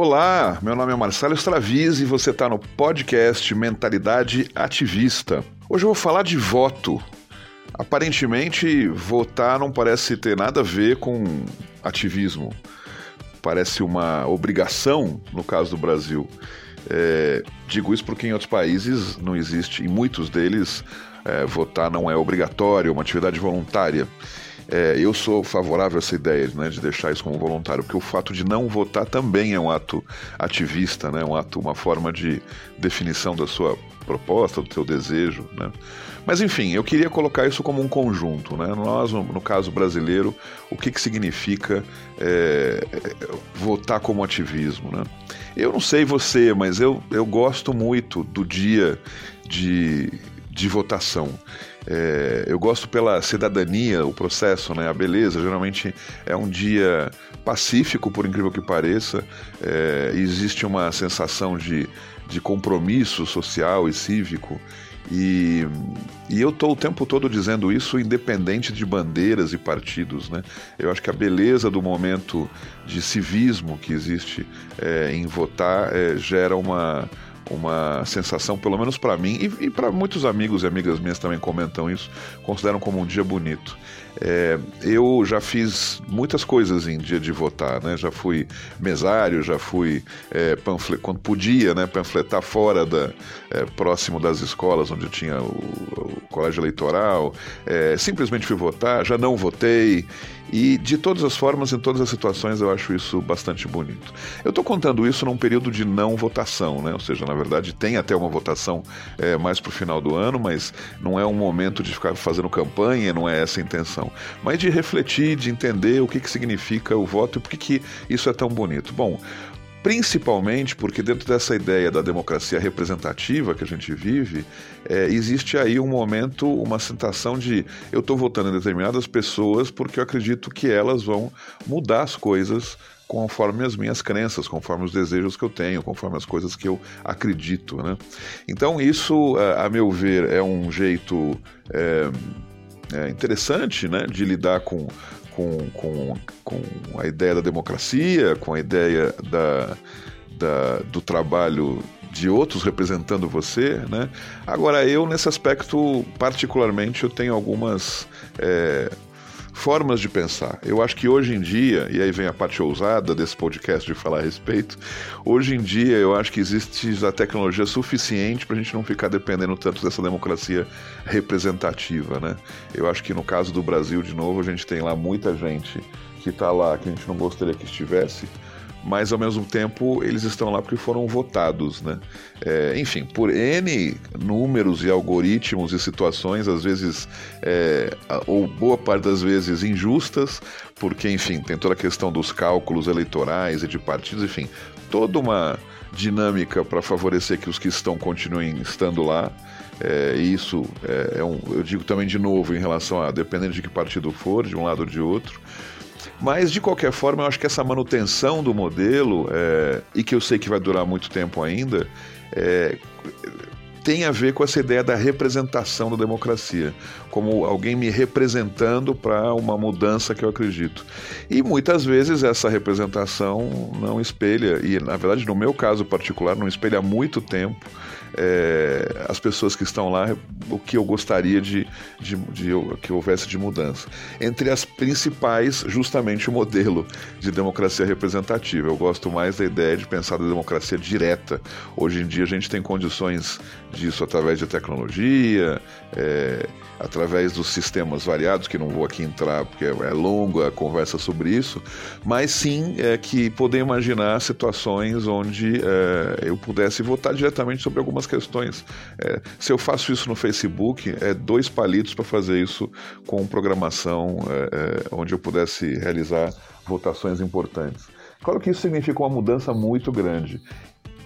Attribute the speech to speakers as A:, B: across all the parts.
A: Olá, meu nome é Marcelo Stravise e você está no podcast Mentalidade Ativista. Hoje eu vou falar de voto. Aparentemente, votar não parece ter nada a ver com ativismo. Parece uma obrigação, no caso do Brasil. É, digo isso porque em outros países não existe, em muitos deles, é, votar não é obrigatório, é uma atividade voluntária. É, eu sou favorável a essa ideia né, de deixar isso como voluntário, porque o fato de não votar também é um ato ativista, né, um ato, uma forma de definição da sua proposta, do seu desejo. Né? Mas enfim, eu queria colocar isso como um conjunto. Né? Nós, no, caso brasileiro, o que, que significa é, votar como ativismo? Né? Eu não sei você, mas eu, eu gosto muito do dia de, de votação. É, eu gosto pela cidadania, o processo, né, a beleza. Geralmente é um dia pacífico, por incrível que pareça. É, existe uma sensação de, de compromisso social e cívico. E, e eu estou o tempo todo dizendo isso independente de bandeiras e partidos. Né? Eu acho que a beleza do momento de civismo que existe é, em votar é, gera uma uma sensação, pelo menos para mim e, e para muitos amigos e amigas minhas também comentam isso, consideram como um dia bonito. É, eu já fiz muitas coisas em dia de votar, né? Já fui mesário, já fui é, quando podia, né? Panfletar fora da é, próximo das escolas onde tinha o, o colégio eleitoral. É, simplesmente fui votar, já não votei e de todas as formas, em todas as situações, eu acho isso bastante bonito. Eu estou contando isso num período de não votação, né? Ou seja, na verdade tem até uma votação é, mais para o final do ano, mas não é um momento de ficar fazendo campanha, não é essa a intenção. Mas de refletir, de entender o que, que significa o voto e por que, que isso é tão bonito. Bom, principalmente porque dentro dessa ideia da democracia representativa que a gente vive, é, existe aí um momento, uma sensação de eu estou votando em determinadas pessoas porque eu acredito que elas vão mudar as coisas conforme as minhas crenças, conforme os desejos que eu tenho, conforme as coisas que eu acredito. Né? Então, isso, a meu ver, é um jeito é, é interessante né, de lidar com com, com, com a ideia da democracia, com a ideia da, da, do trabalho de outros representando você, né? Agora eu nesse aspecto particularmente eu tenho algumas é, formas de pensar. Eu acho que hoje em dia, e aí vem a parte ousada desse podcast de falar a respeito, hoje em dia eu acho que existe a tecnologia suficiente para a gente não ficar dependendo tanto dessa democracia representativa, né? Eu acho que no caso do Brasil, de novo, a gente tem lá muita gente que está lá, que a gente não gostaria que estivesse, mas ao mesmo tempo eles estão lá porque foram votados, né? É, enfim, por N números e algoritmos e situações, às vezes, é, ou boa parte das vezes injustas, porque, enfim, tem toda a questão dos cálculos eleitorais e de partidos, enfim, toda uma dinâmica para favorecer que os que estão continuem estando lá. É, isso é, é um, eu digo também de novo em relação a dependendo de que partido for, de um lado ou de outro. Mas, de qualquer forma, eu acho que essa manutenção do modelo, é, e que eu sei que vai durar muito tempo ainda, é, tem a ver com essa ideia da representação da democracia, como alguém me representando para uma mudança que eu acredito. E muitas vezes essa representação não espelha, e na verdade, no meu caso particular, não espelha há muito tempo é, as pessoas que estão lá o que eu gostaria de, de, de, que houvesse de mudança. Entre as principais, justamente o modelo de democracia representativa. Eu gosto mais da ideia de pensar da democracia direta. Hoje em dia a gente tem condições disso através de tecnologia, é, através dos sistemas variados, que não vou aqui entrar porque é longa a conversa sobre isso, mas sim é que poder imaginar situações onde é, eu pudesse votar diretamente sobre algumas questões. É, se eu faço isso no Facebook, é dois palitos para fazer isso com programação é, é, onde eu pudesse realizar votações importantes. Claro que isso significa uma mudança muito grande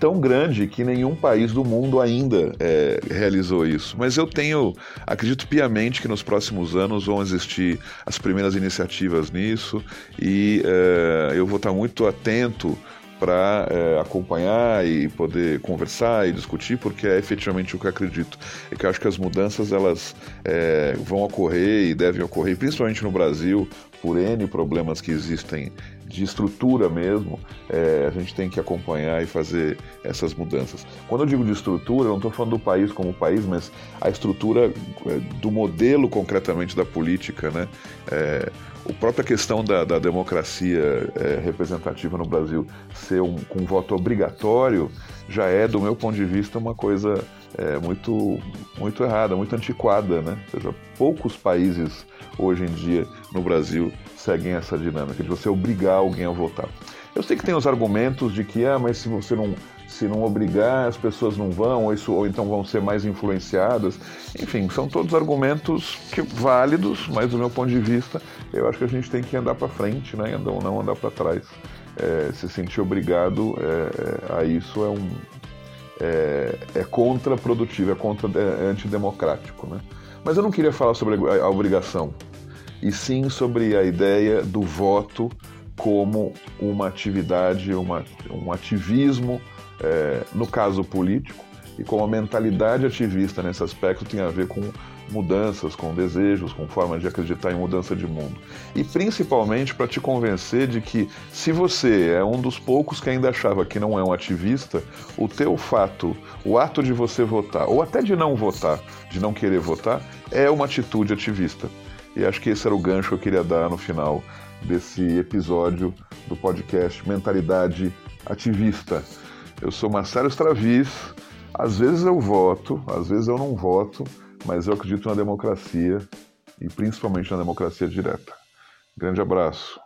A: tão grande que nenhum país do mundo ainda é, realizou isso. Mas eu tenho, acredito piamente que nos próximos anos vão existir as primeiras iniciativas nisso e é, eu vou estar muito atento para é, acompanhar e poder conversar e discutir, porque é efetivamente o que eu acredito. É que eu acho que as mudanças elas é, vão ocorrer e devem ocorrer, principalmente no Brasil, por N problemas que existem de estrutura mesmo, é, a gente tem que acompanhar e fazer essas mudanças. Quando eu digo de estrutura, eu não estou falando do país como país, mas a estrutura é, do modelo concretamente da política, né? É, a própria questão da, da democracia é, representativa no Brasil ser um, com voto obrigatório já é, do meu ponto de vista, uma coisa é, muito, muito errada, muito antiquada. Né? Ou seja, poucos países hoje em dia no Brasil seguem essa dinâmica de você obrigar alguém a votar. Eu sei que tem os argumentos de que, ah, mas se você não, se não obrigar, as pessoas não vão, ou, isso, ou então vão ser mais influenciadas. Enfim, são todos argumentos que, válidos, mas do meu ponto de vista, eu acho que a gente tem que andar para frente, né? Andar, não andar para trás. É, se sentir obrigado é, a isso é um é, é contraprodutivo, é, contra, é antidemocrático, né? Mas eu não queria falar sobre a obrigação, e sim sobre a ideia do voto como uma atividade, uma, um ativismo, é, no caso político, e como a mentalidade ativista nesse aspecto tem a ver com mudanças, com desejos, com formas de acreditar em mudança de mundo. E principalmente para te convencer de que se você é um dos poucos que ainda achava que não é um ativista, o teu fato, o ato de você votar, ou até de não votar, de não querer votar, é uma atitude ativista. E acho que esse era o gancho que eu queria dar no final desse episódio do podcast Mentalidade Ativista. Eu sou Marcelo Stravis, às vezes eu voto, às vezes eu não voto, mas eu acredito na democracia e principalmente na democracia direta. Grande abraço.